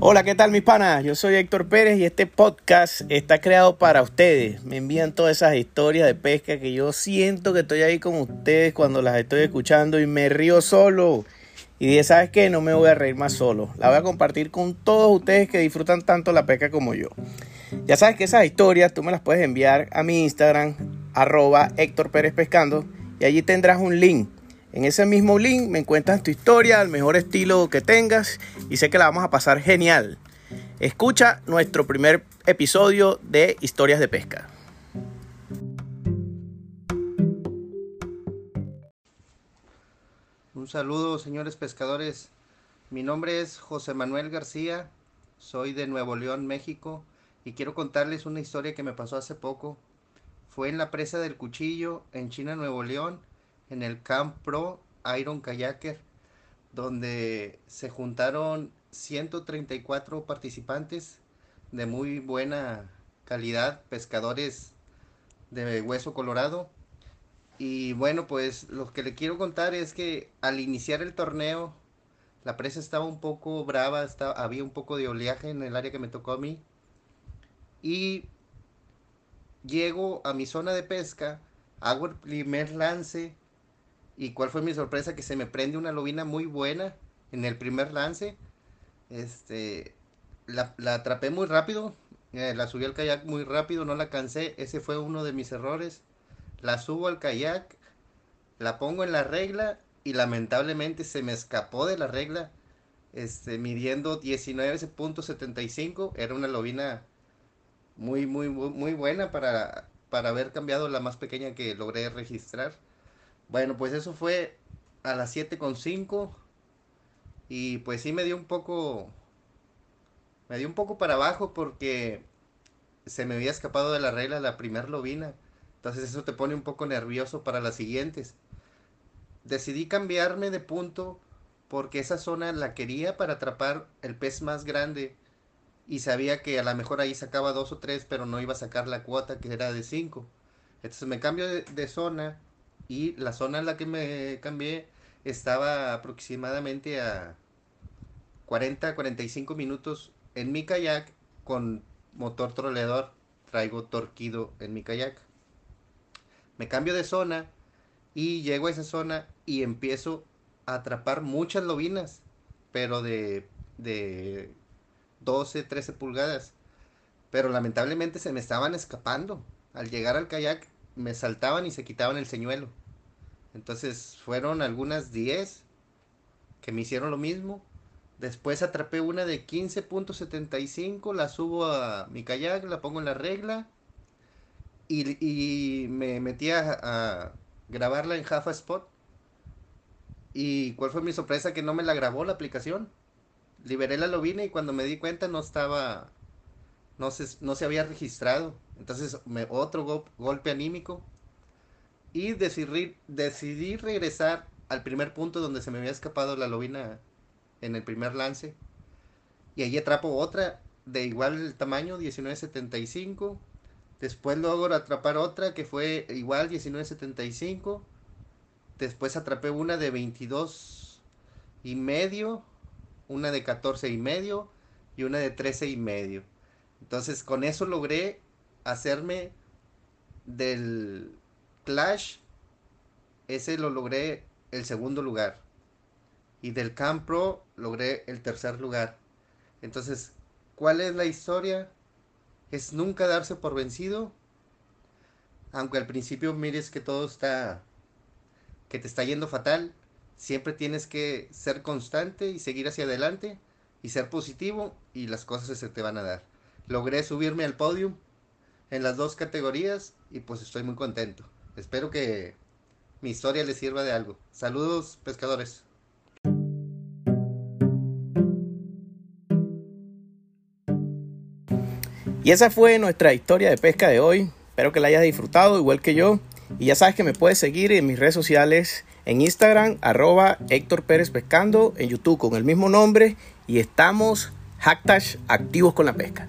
Hola, ¿qué tal mis panas? Yo soy Héctor Pérez y este podcast está creado para ustedes. Me envían todas esas historias de pesca que yo siento que estoy ahí con ustedes cuando las estoy escuchando y me río solo. Y dije, ¿sabes qué? No me voy a reír más solo. La voy a compartir con todos ustedes que disfrutan tanto la pesca como yo. Ya sabes que esas historias tú me las puedes enviar a mi Instagram, arroba Héctor Pérez Pescando, y allí tendrás un link en ese mismo link me encuentras tu historia, el mejor estilo que tengas y sé que la vamos a pasar genial. Escucha nuestro primer episodio de Historias de Pesca. Un saludo señores pescadores. Mi nombre es José Manuel García, soy de Nuevo León, México y quiero contarles una historia que me pasó hace poco. Fue en la presa del Cuchillo, en China, Nuevo León en el Camp Pro Iron Kayaker, donde se juntaron 134 participantes de muy buena calidad, pescadores de hueso colorado. Y bueno, pues lo que le quiero contar es que al iniciar el torneo, la presa estaba un poco brava, estaba, había un poco de oleaje en el área que me tocó a mí. Y llego a mi zona de pesca, hago el primer lance y cuál fue mi sorpresa que se me prende una lobina muy buena en el primer lance. Este, la, atrapé muy rápido, eh, la subí al kayak muy rápido, no la cansé, ese fue uno de mis errores. La subo al kayak, la pongo en la regla y lamentablemente se me escapó de la regla, este, midiendo 19.75, era una lobina muy, muy, muy buena para, para haber cambiado la más pequeña que logré registrar. Bueno, pues eso fue a las 7.5 y pues sí me dio un poco, me dio un poco para abajo porque se me había escapado de la regla la primer lobina. Entonces eso te pone un poco nervioso para las siguientes. Decidí cambiarme de punto porque esa zona la quería para atrapar el pez más grande y sabía que a lo mejor ahí sacaba dos o tres, pero no iba a sacar la cuota que era de cinco. Entonces me cambio de, de zona y la zona en la que me cambié estaba aproximadamente a 40 45 minutos en mi kayak con motor troleador. Traigo torquido en mi kayak. Me cambio de zona y llego a esa zona y empiezo a atrapar muchas lobinas pero de de 12 13 pulgadas. Pero lamentablemente se me estaban escapando. Al llegar al kayak me saltaban y se quitaban el señuelo. Entonces fueron algunas 10 que me hicieron lo mismo. Después atrapé una de 15.75, la subo a mi kayak, la pongo en la regla y, me metí a, grabarla en Jaffa Spot. ¿Y cuál fue mi sorpresa? Que no me la grabó la aplicación. Liberé la lobina y cuando me di cuenta no estaba, no se, no se había registrado. Entonces, me, otro golpe anímico. Y decidí, decidí regresar al primer punto donde se me había escapado la lobina en el primer lance. Y allí atrapo otra de igual tamaño, 19.75. Después logro atrapar otra que fue igual 19.75. Después atrapé una de 22 y medio, una de 14 y medio y una de 13 y medio. Entonces con eso logré hacerme del Clash, ese lo logré el segundo lugar. Y del Camp Pro logré el tercer lugar. Entonces, ¿cuál es la historia? Es nunca darse por vencido. Aunque al principio mires que todo está, que te está yendo fatal, siempre tienes que ser constante y seguir hacia adelante y ser positivo y las cosas se te van a dar. Logré subirme al podio en las dos categorías y pues estoy muy contento. Espero que mi historia les sirva de algo. Saludos, pescadores. Y esa fue nuestra historia de pesca de hoy. Espero que la hayas disfrutado igual que yo. Y ya sabes que me puedes seguir en mis redes sociales, en Instagram, arroba Héctor Pérez Pescando, en YouTube con el mismo nombre. Y estamos hashtag activos con la pesca.